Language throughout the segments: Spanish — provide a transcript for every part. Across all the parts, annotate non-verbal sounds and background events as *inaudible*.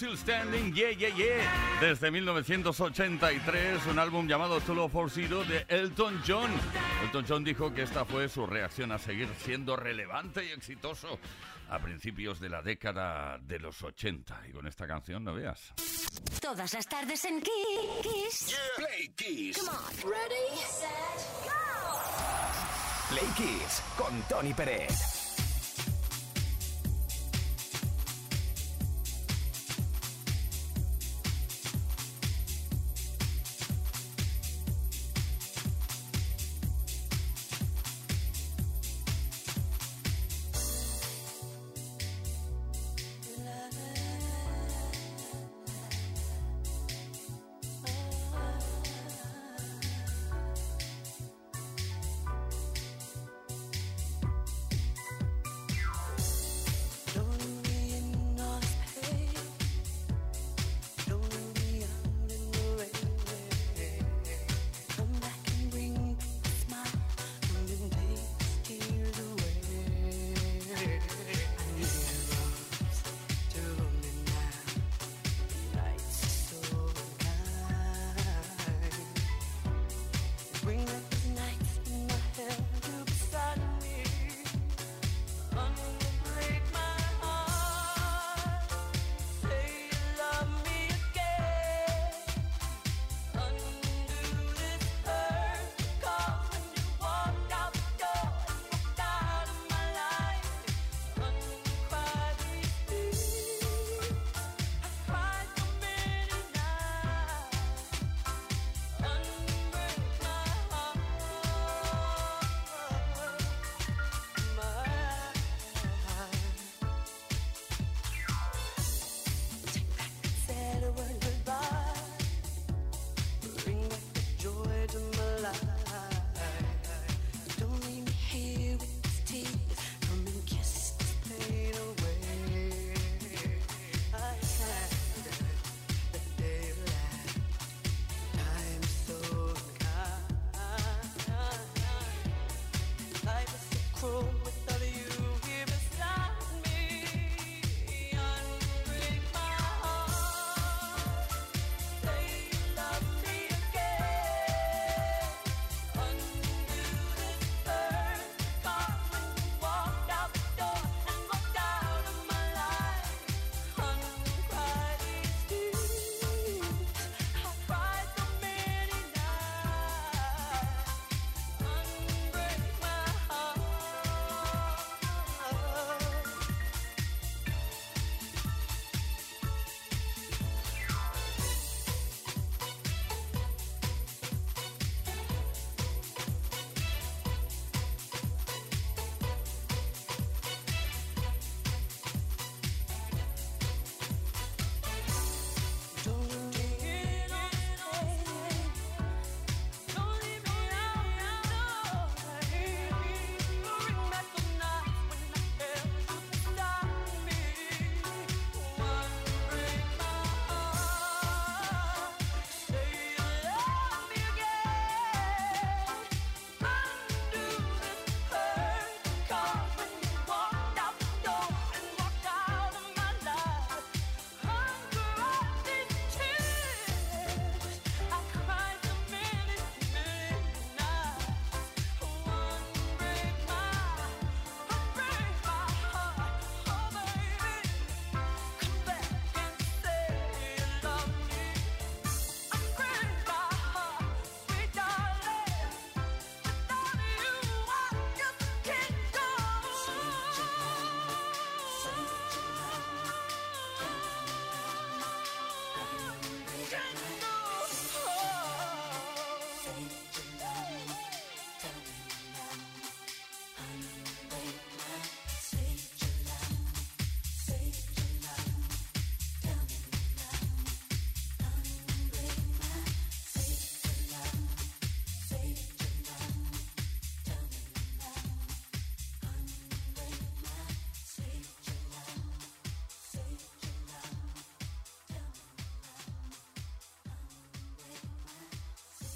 Still Standing, yeah, yeah, yeah. Desde 1983, un álbum llamado Solo for Zero de Elton John. Elton John dijo que esta fue su reacción a seguir siendo relevante y exitoso a principios de la década de los 80. Y con esta canción, no veas. Todas las tardes en Kiss. Play Kiss. Come on. Ready, set, go. Play Kiss con Tony Pérez.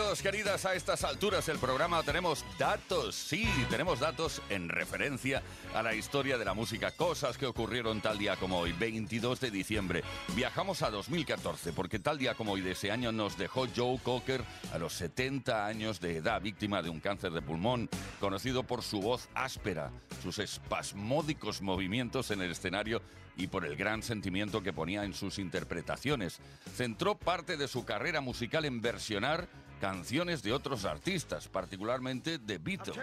Queridos, queridas, a estas alturas del programa tenemos datos, sí, tenemos datos en referencia a la historia de la música, cosas que ocurrieron tal día como hoy, 22 de diciembre. Viajamos a 2014, porque tal día como hoy de ese año nos dejó Joe Cocker a los 70 años de edad, víctima de un cáncer de pulmón, conocido por su voz áspera, sus espasmódicos movimientos en el escenario y por el gran sentimiento que ponía en sus interpretaciones. Centró parte de su carrera musical en versionar canciones de otros artistas, particularmente de Beatles.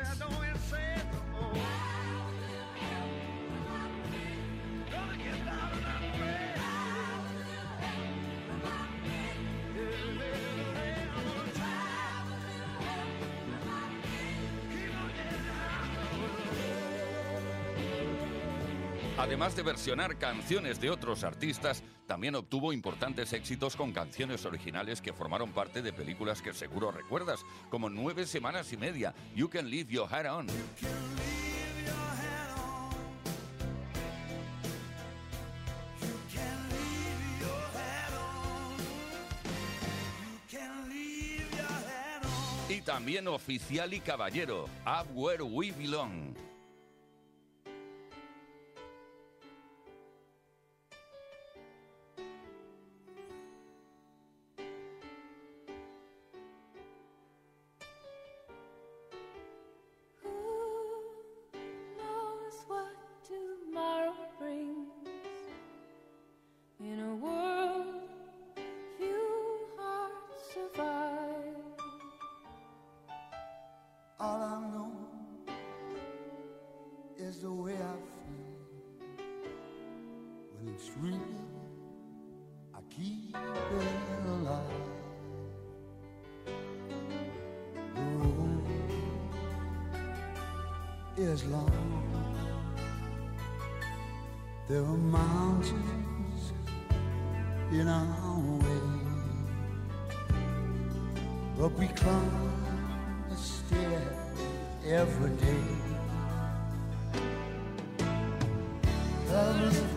Además de versionar canciones de otros artistas, también obtuvo importantes éxitos con canciones originales que formaron parte de películas que seguro recuerdas, como Nueve Semanas y Media, You Can Leave Your Head On. Y también Oficial y Caballero, Up Where We Belong. But we climb a stair every day. The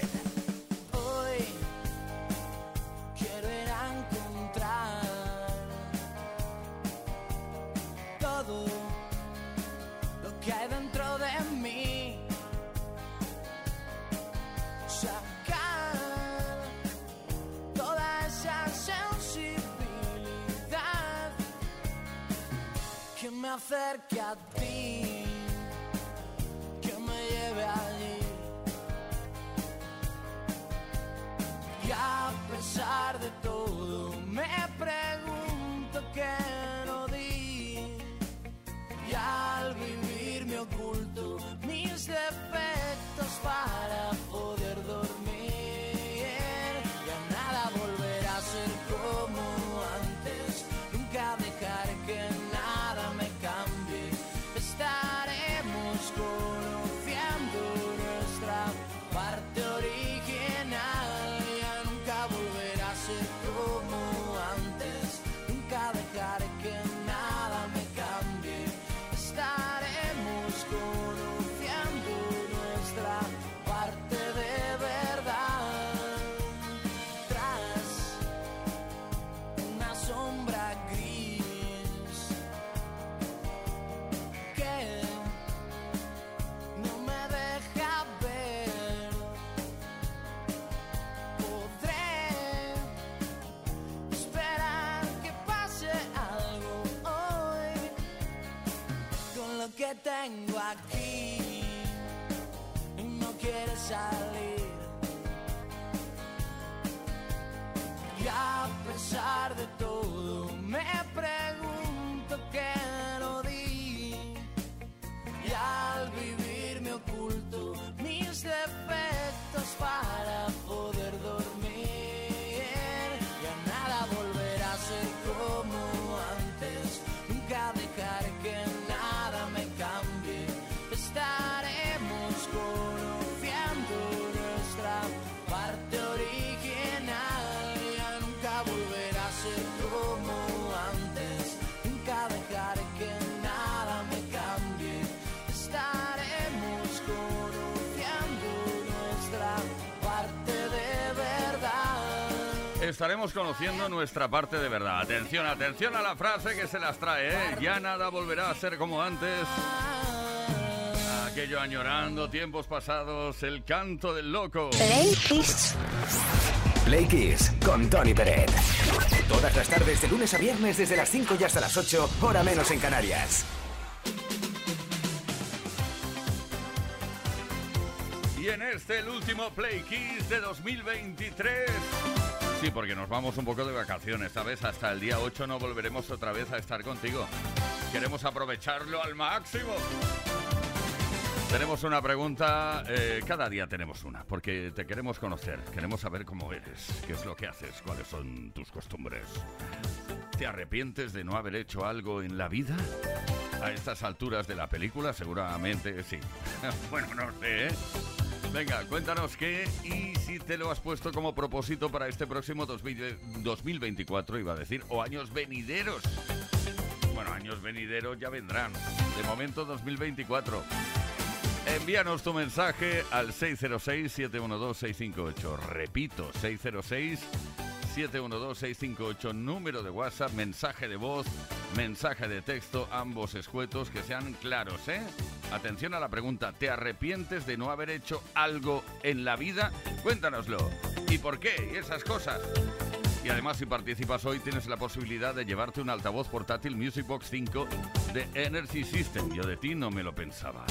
child. Estaremos conociendo nuestra parte de verdad. Atención, atención a la frase que se las trae, ¿eh? Ya nada volverá a ser como antes. Aquello añorando tiempos pasados, el canto del loco. Play Kiss. Play Kiss con Tony Pérez. Todas las tardes de lunes a viernes desde las 5 y hasta las 8, hora menos en Canarias. Y en este, el último Play Kiss de 2023. Sí, porque nos vamos un poco de vacaciones, ¿sabes? Hasta el día 8 no volveremos otra vez a estar contigo. Queremos aprovecharlo al máximo. Tenemos una pregunta, eh, cada día tenemos una, porque te queremos conocer, queremos saber cómo eres, qué es lo que haces, cuáles son tus costumbres. ¿Te arrepientes de no haber hecho algo en la vida? A estas alturas de la película, seguramente sí. *laughs* bueno, no sé, ¿eh? Venga, cuéntanos qué y si te lo has puesto como propósito para este próximo 2000 2024, iba a decir, o años venideros. Bueno, años venideros ya vendrán. De momento 2024. Envíanos tu mensaje al 606-712-658. Repito, 606-712-658. Número de WhatsApp, mensaje de voz, mensaje de texto, ambos escuetos que sean claros, ¿eh? Atención a la pregunta, ¿te arrepientes de no haber hecho algo en la vida? Cuéntanoslo. ¿Y por qué? Y esas cosas. Y además, si participas hoy, tienes la posibilidad de llevarte un altavoz portátil Music Box 5 de Energy System. Yo de ti no me lo pensaba.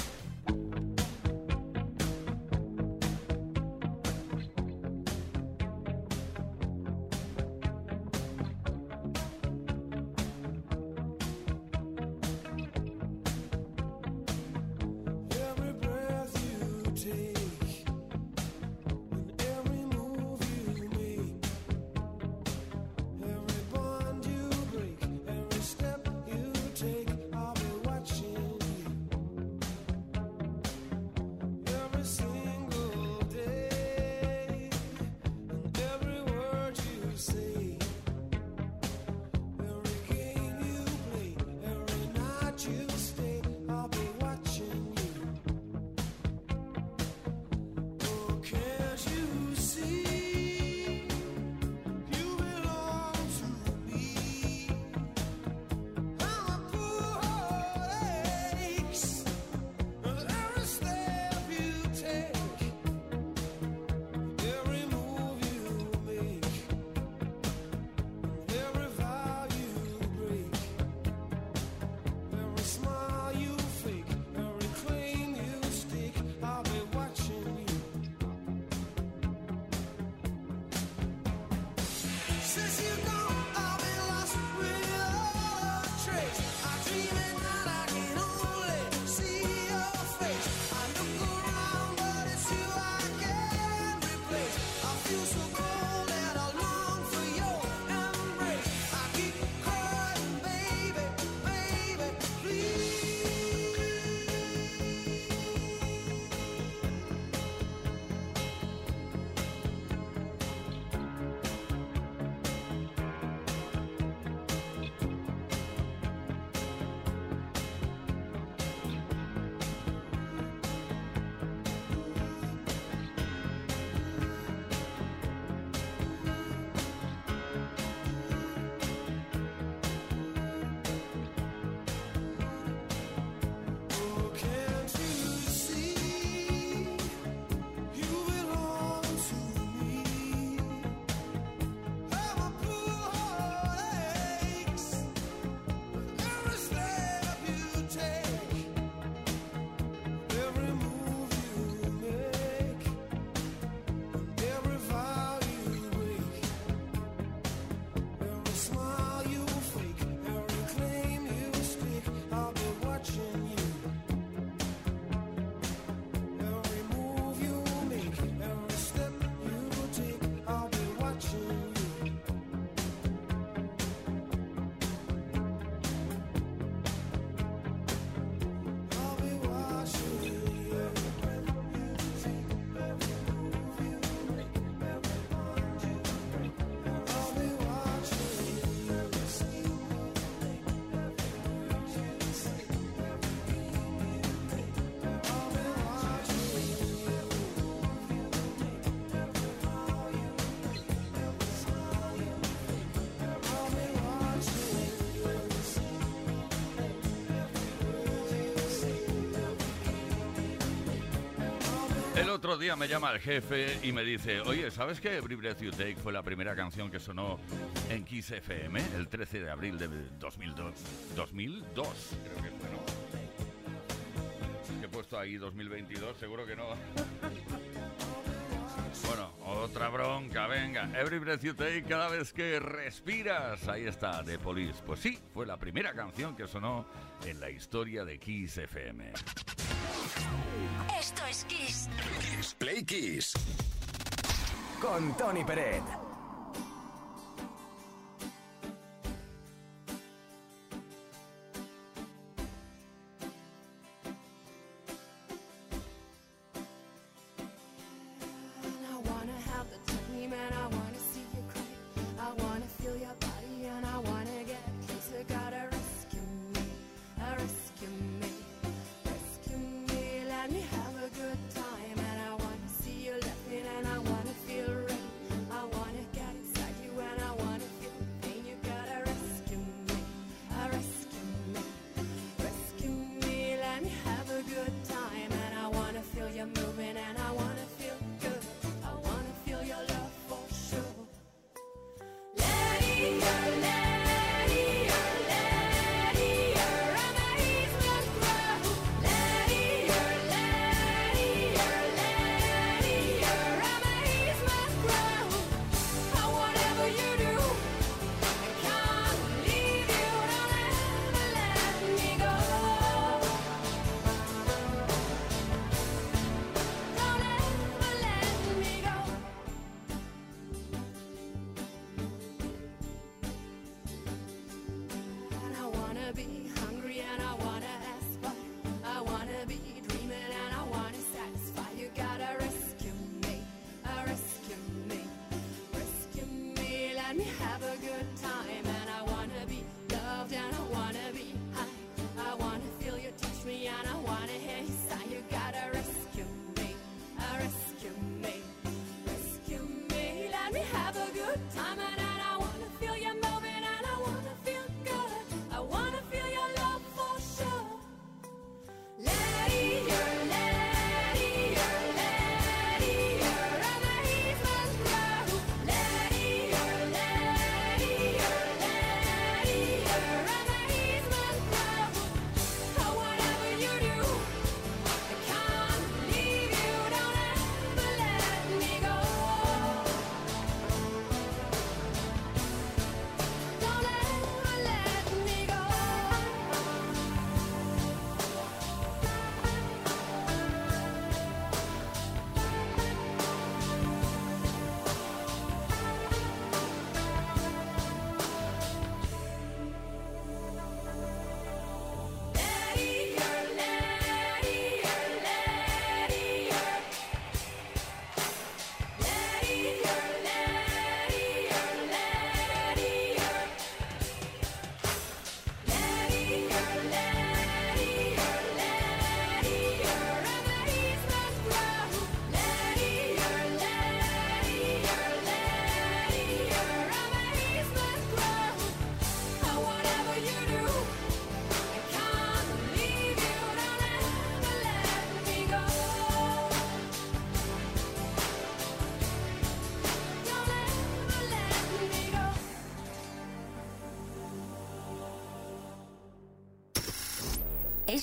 El otro día me llama el jefe y me dice, oye, ¿sabes que Every Breath You Take fue la primera canción que sonó en Kiss ¿eh? el 13 de abril de 2002? 2002, creo que fue, ¿no? He puesto ahí 2022, seguro que no. *laughs* Bueno, otra bronca, venga. Every breath you take, cada vez que respiras. Ahí está, The Police. Pues sí, fue la primera canción que sonó en la historia de Kiss FM. Esto es Kiss. Kiss Play Kiss. Con Tony Peret.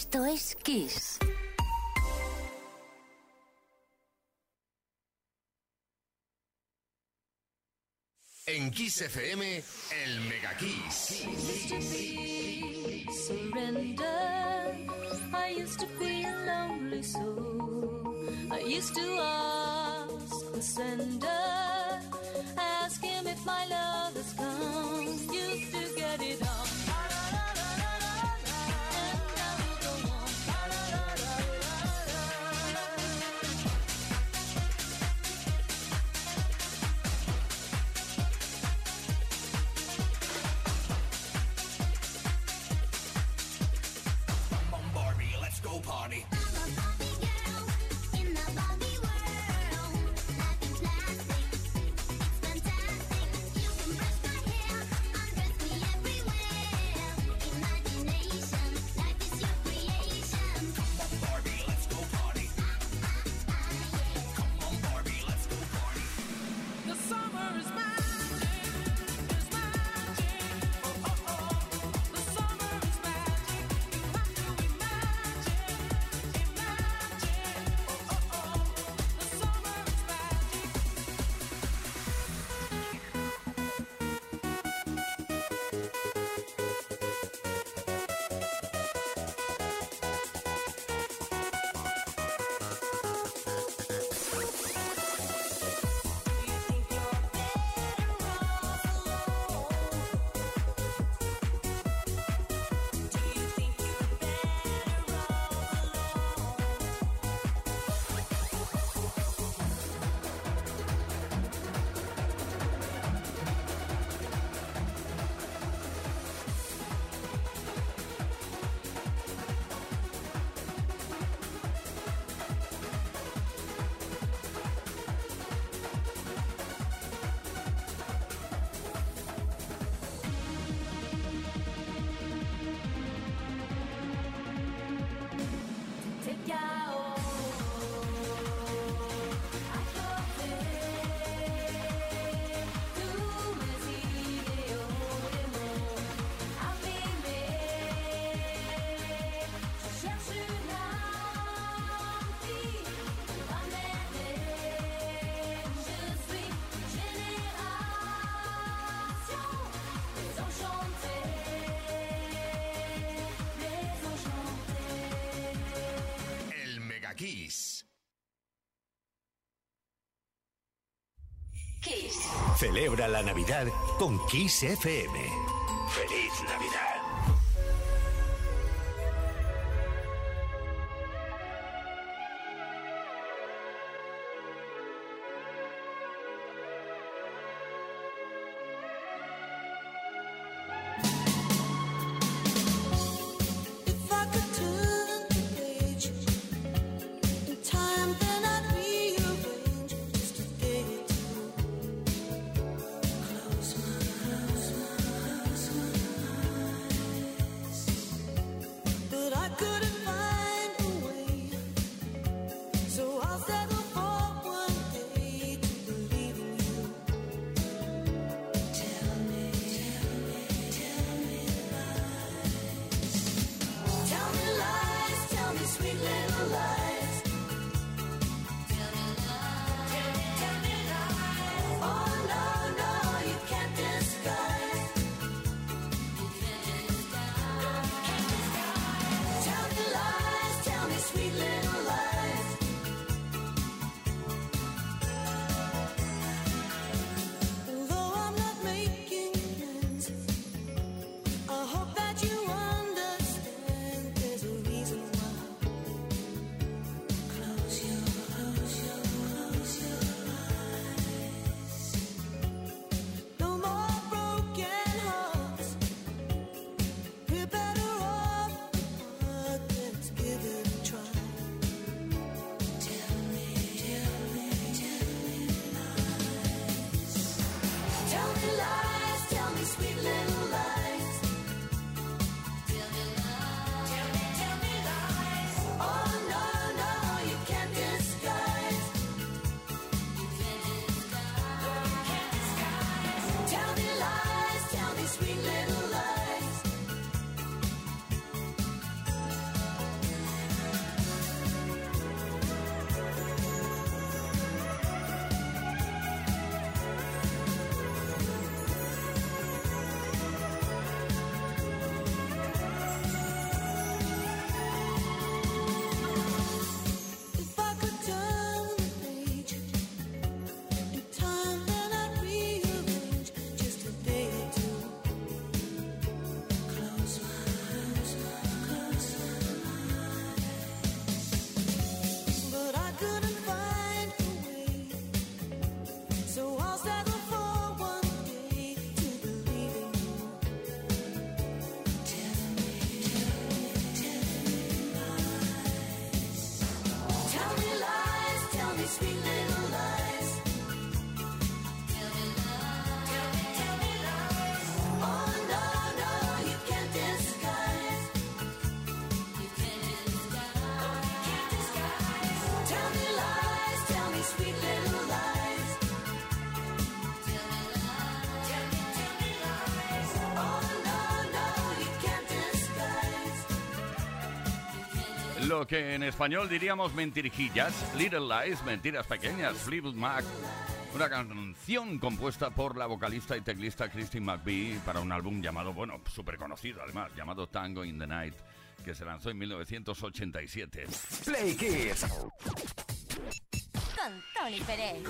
Esto es Kiss. En Kiss FM, el Mega Kiss. Surrender. I used to be a lonely soul. I used to ask the sender. Kiss. Kiss. Celebra la Navidad con Kiss FM. Feliz Navidad. lo que en español diríamos mentirijillas, Little Lies, mentiras pequeñas, Fleetwood Mac. Una canción compuesta por la vocalista y teclista Christine McVie para un álbum llamado, bueno, súper conocido además, llamado Tango in the Night, que se lanzó en 1987. Play Kids. Con Tony Pérez.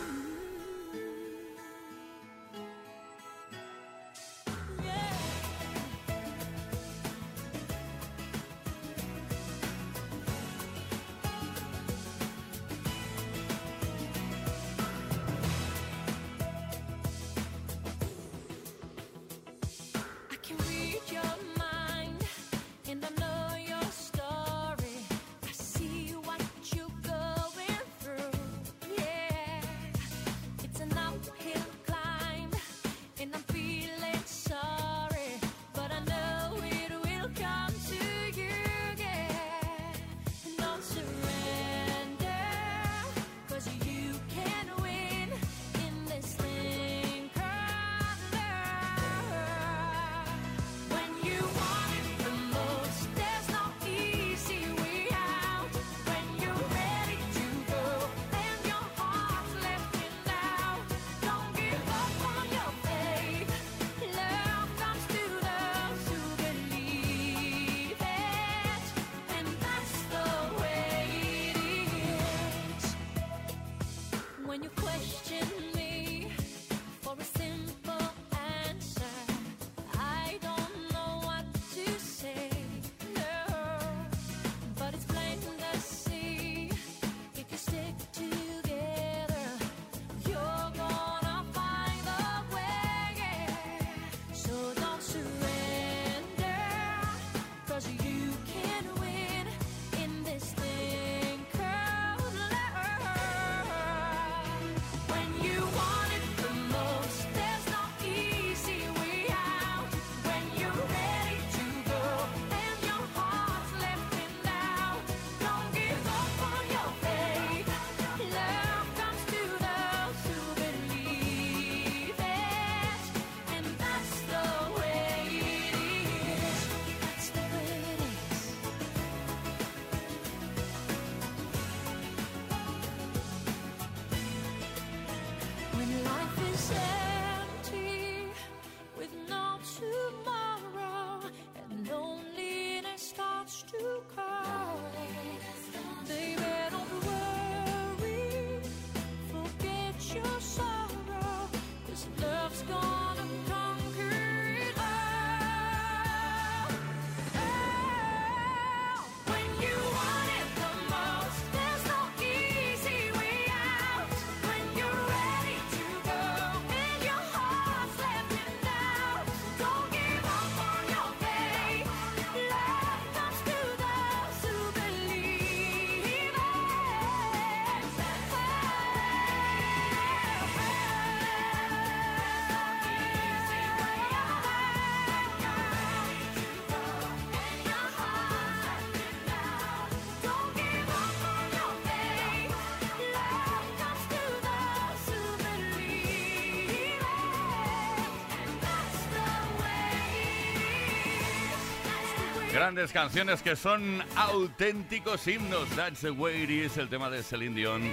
Grandes canciones que son auténticos himnos. That's the way it is, el tema de Celine Dion.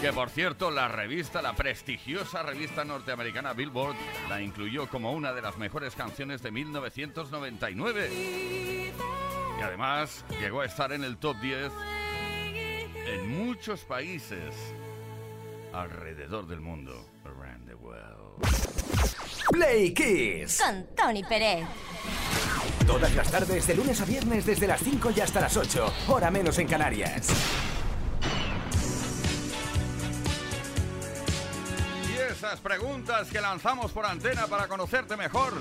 Que por cierto, la revista, la prestigiosa revista norteamericana Billboard, la incluyó como una de las mejores canciones de 1999. Y además llegó a estar en el top 10 en muchos países alrededor del mundo. Around the world. Play Kiss. Con Tony Pérez. Todas las tardes, de lunes a viernes, desde las 5 y hasta las 8, hora menos en Canarias. Y esas preguntas que lanzamos por antena para conocerte mejor.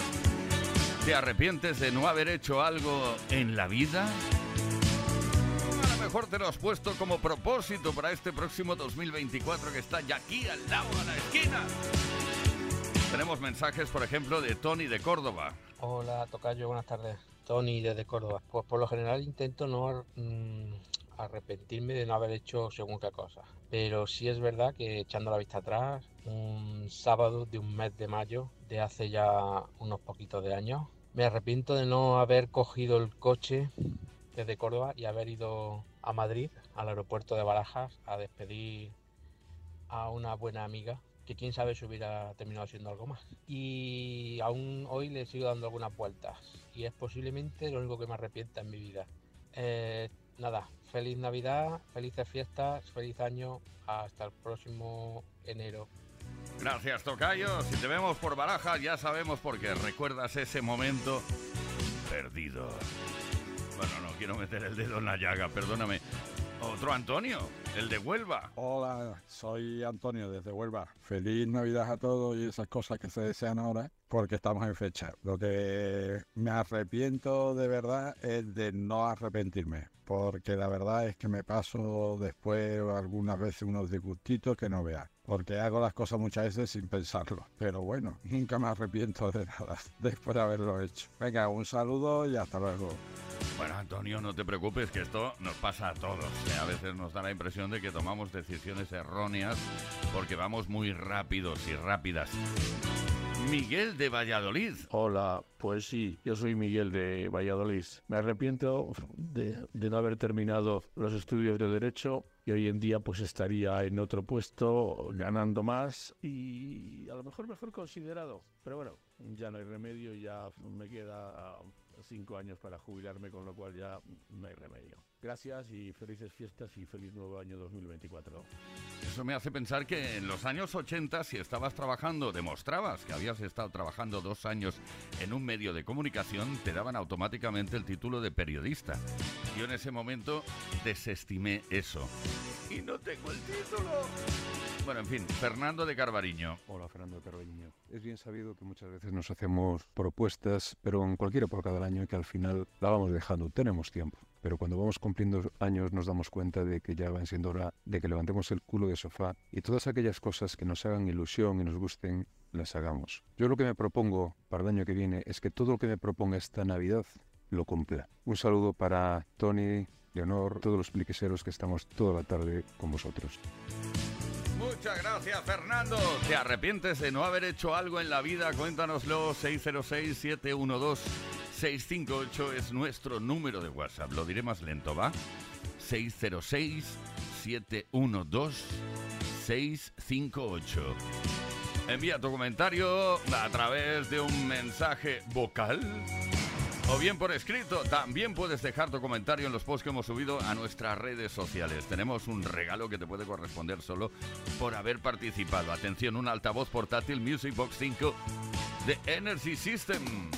¿Te arrepientes de no haber hecho algo en la vida? A lo mejor te lo has puesto como propósito para este próximo 2024 que está ya aquí al lado, a la esquina. Tenemos mensajes, por ejemplo, de Tony de Córdoba. Hola, Tocayo, buenas tardes. Tony desde Córdoba. Pues por lo general intento no mm, arrepentirme de no haber hecho según qué cosa. Pero sí es verdad que echando la vista atrás, un sábado de un mes de mayo de hace ya unos poquitos de años, me arrepiento de no haber cogido el coche desde Córdoba y haber ido a Madrid, al aeropuerto de Barajas, a despedir a una buena amiga que quién sabe si hubiera terminado siendo algo más. Y aún hoy le sigo dando algunas vueltas y es posiblemente lo único que me arrepienta en mi vida. Eh, nada, feliz Navidad, felices fiestas, feliz año, hasta el próximo enero. Gracias, Tocayo. Si te vemos por baraja, ya sabemos por qué. Recuerdas ese momento perdido. Bueno, no quiero meter el dedo en la llaga, perdóname. Otro Antonio, el de Huelva. Hola, soy Antonio desde Huelva. Feliz Navidad a todos y esas cosas que se desean ahora porque estamos en fecha. Lo que me arrepiento de verdad es de no arrepentirme porque la verdad es que me paso después algunas veces unos disgustitos que no veas. Porque hago las cosas muchas veces sin pensarlo. Pero bueno, nunca me arrepiento de nada *laughs* después de haberlo hecho. Venga, un saludo y hasta luego. Bueno, Antonio, no te preocupes, que esto nos pasa a todos. ¿eh? A veces nos da la impresión de que tomamos decisiones erróneas porque vamos muy rápidos y rápidas. Miguel de Valladolid. Hola, pues sí, yo soy Miguel de Valladolid. Me arrepiento de, no haber terminado los estudios de Derecho y hoy en día pues estaría en otro puesto ganando más y a lo mejor mejor considerado. Pero bueno, ya no hay remedio, ya me queda cinco años para jubilarme, con lo cual ya no hay remedio. Gracias y felices fiestas y feliz nuevo año 2024. Eso me hace pensar que en los años 80, si estabas trabajando, demostrabas que habías estado trabajando dos años en un medio de comunicación, te daban automáticamente el título de periodista. Yo en ese momento desestimé eso. Y no tengo el título. Bueno, en fin, Fernando de Carvariño. Hola, Fernando Carballiño. Es bien sabido que muchas veces nos hacemos propuestas, pero en cualquier época del año que al final la vamos dejando. Tenemos tiempo. Pero cuando vamos cumpliendo años nos damos cuenta de que ya van siendo hora de que levantemos el culo de sofá y todas aquellas cosas que nos hagan ilusión y nos gusten, las hagamos. Yo lo que me propongo para el año que viene es que todo lo que me proponga esta Navidad lo cumpla. Un saludo para Tony, Leonor, todos los pliqueseros que estamos toda la tarde con vosotros. Muchas gracias, Fernando. ¿Te arrepientes de no haber hecho algo en la vida? Cuéntanoslo. 606-712-658 es nuestro número de WhatsApp. Lo diré más lento, ¿va? 606-712-658. Envía tu comentario a través de un mensaje vocal o bien por escrito. También puedes dejar tu comentario en los posts que hemos subido a nuestras redes sociales. Tenemos un regalo que te puede corresponder solo por haber participado. Atención, un altavoz portátil Music Box 5 de Energy System.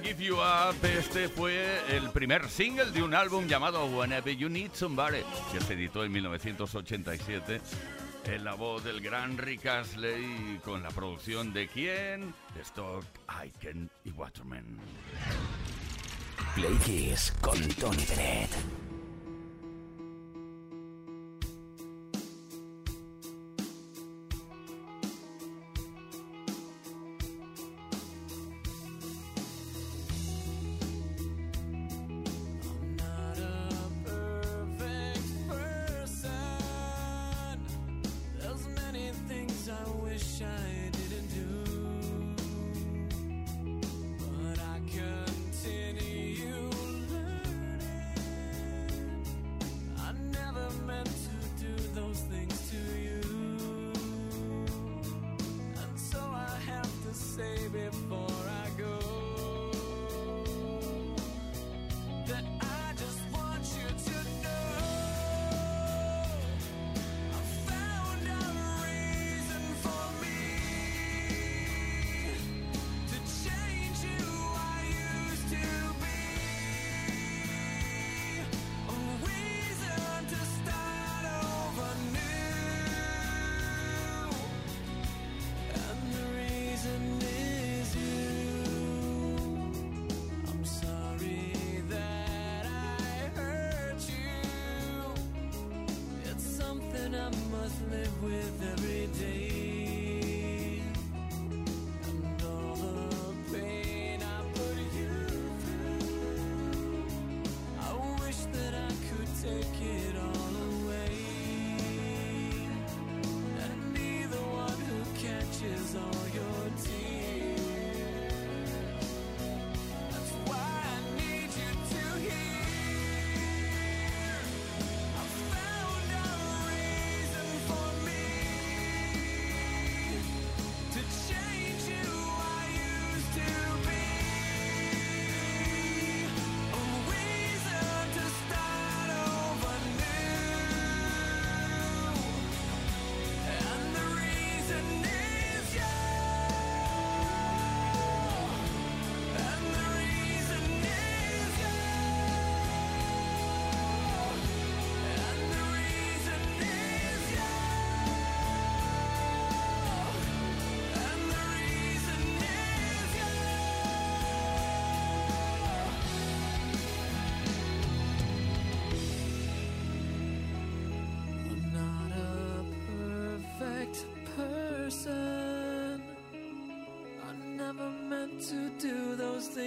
Give You Up, este fue el primer single de un álbum llamado Whenever You Need Some Somebody, que se editó en 1987 en la voz del gran Rick Astley con la producción de quién? De Stock, Aiken y Waterman. Play Kiss con Tony Bennett.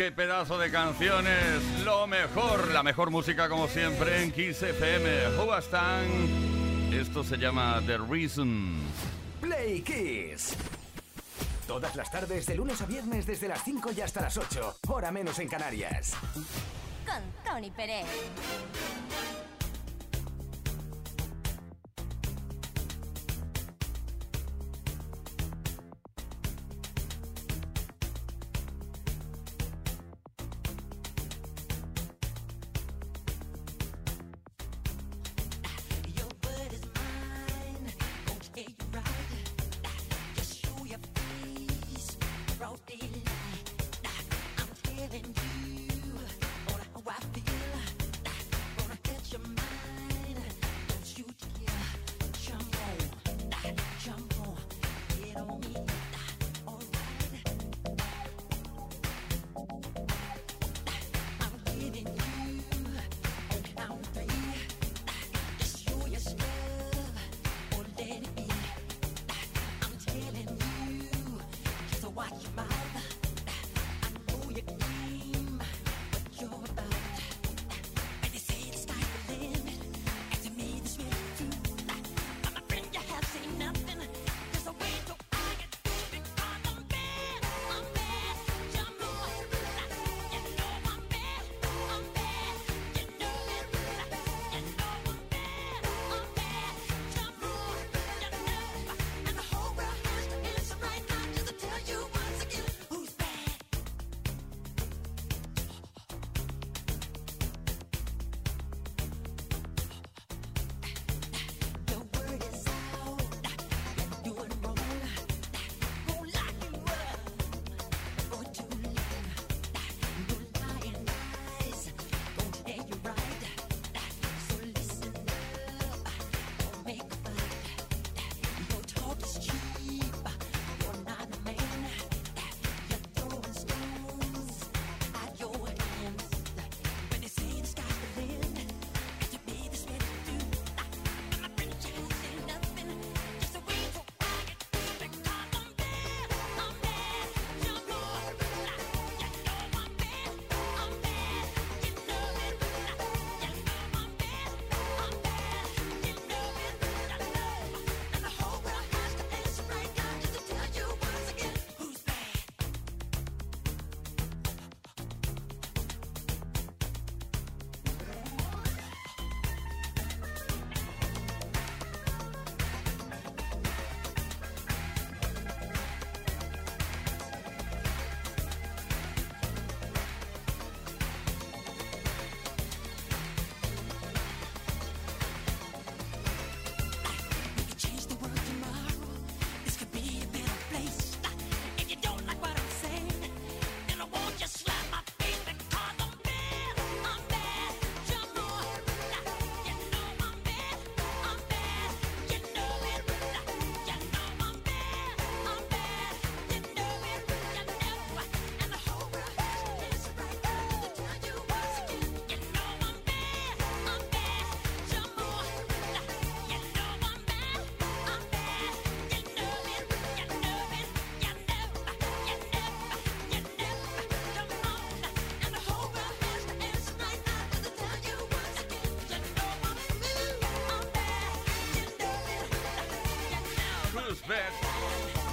qué pedazo de canciones. Lo mejor, la mejor música como siempre en Kiss FM. Hubastang. Esto se llama The Reason. Play Kiss. Todas las tardes, de lunes a viernes, desde las 5 y hasta las 8. Hora menos en Canarias. Con Tony Pérez.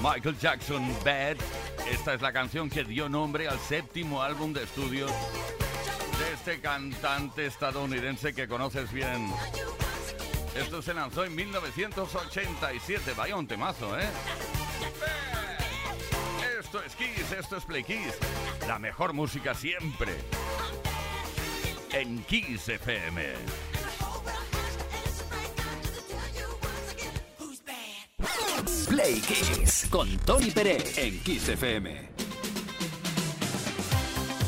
Michael Jackson, Bad. Esta es la canción que dio nombre al séptimo álbum de estudio de este cantante estadounidense que conoces bien. Esto se lanzó en 1987. Vaya un temazo, ¿eh? Esto es Kiss, esto es Play Kiss. La mejor música siempre. En Kiss FM. Con Tony Pérez en Kiss FM.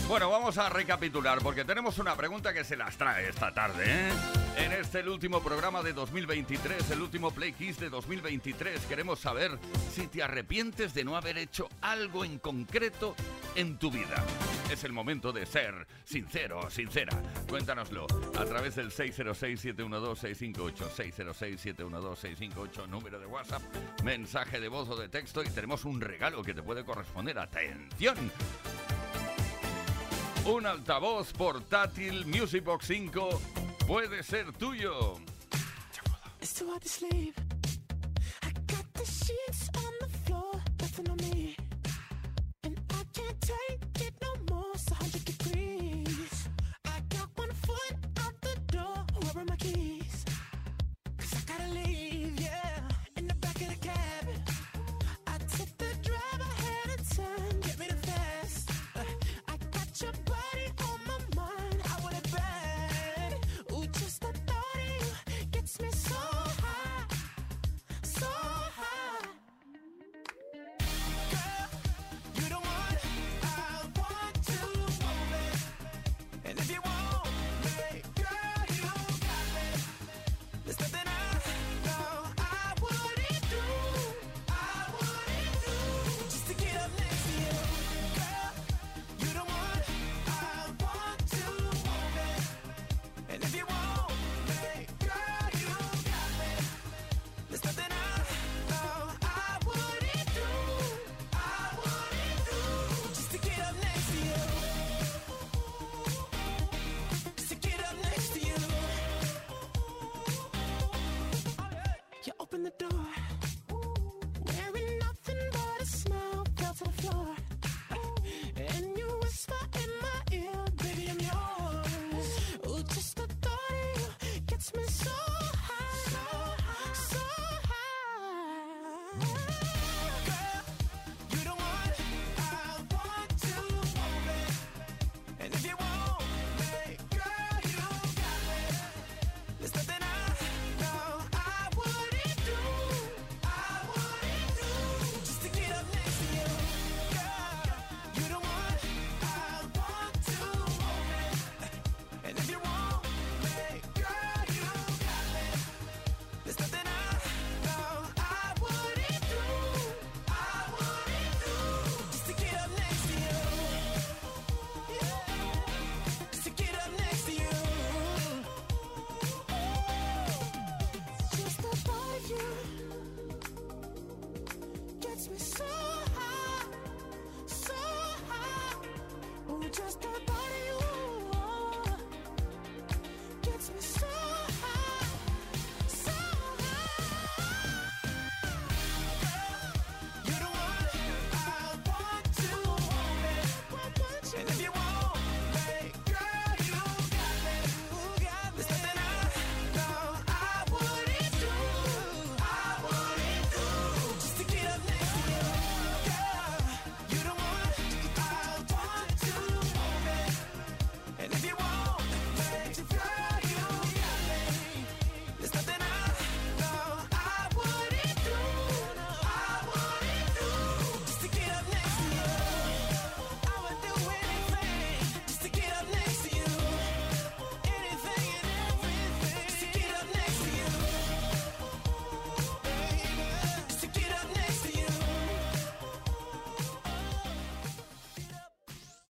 Bueno, vamos a recapitular porque tenemos una pregunta que se las trae esta tarde, ¿eh? En este el último programa de 2023, el último Play Kiss de 2023, queremos saber si te arrepientes de no haber hecho algo en concreto en tu vida. Es el momento de ser sincero sincera. Cuéntanoslo a través del 606-712-658, 606-712-658, número de WhatsApp, mensaje de voz o de texto y tenemos un regalo que te puede corresponder. ¡Atención! Un altavoz portátil Music Box 5 puede ser tuyo.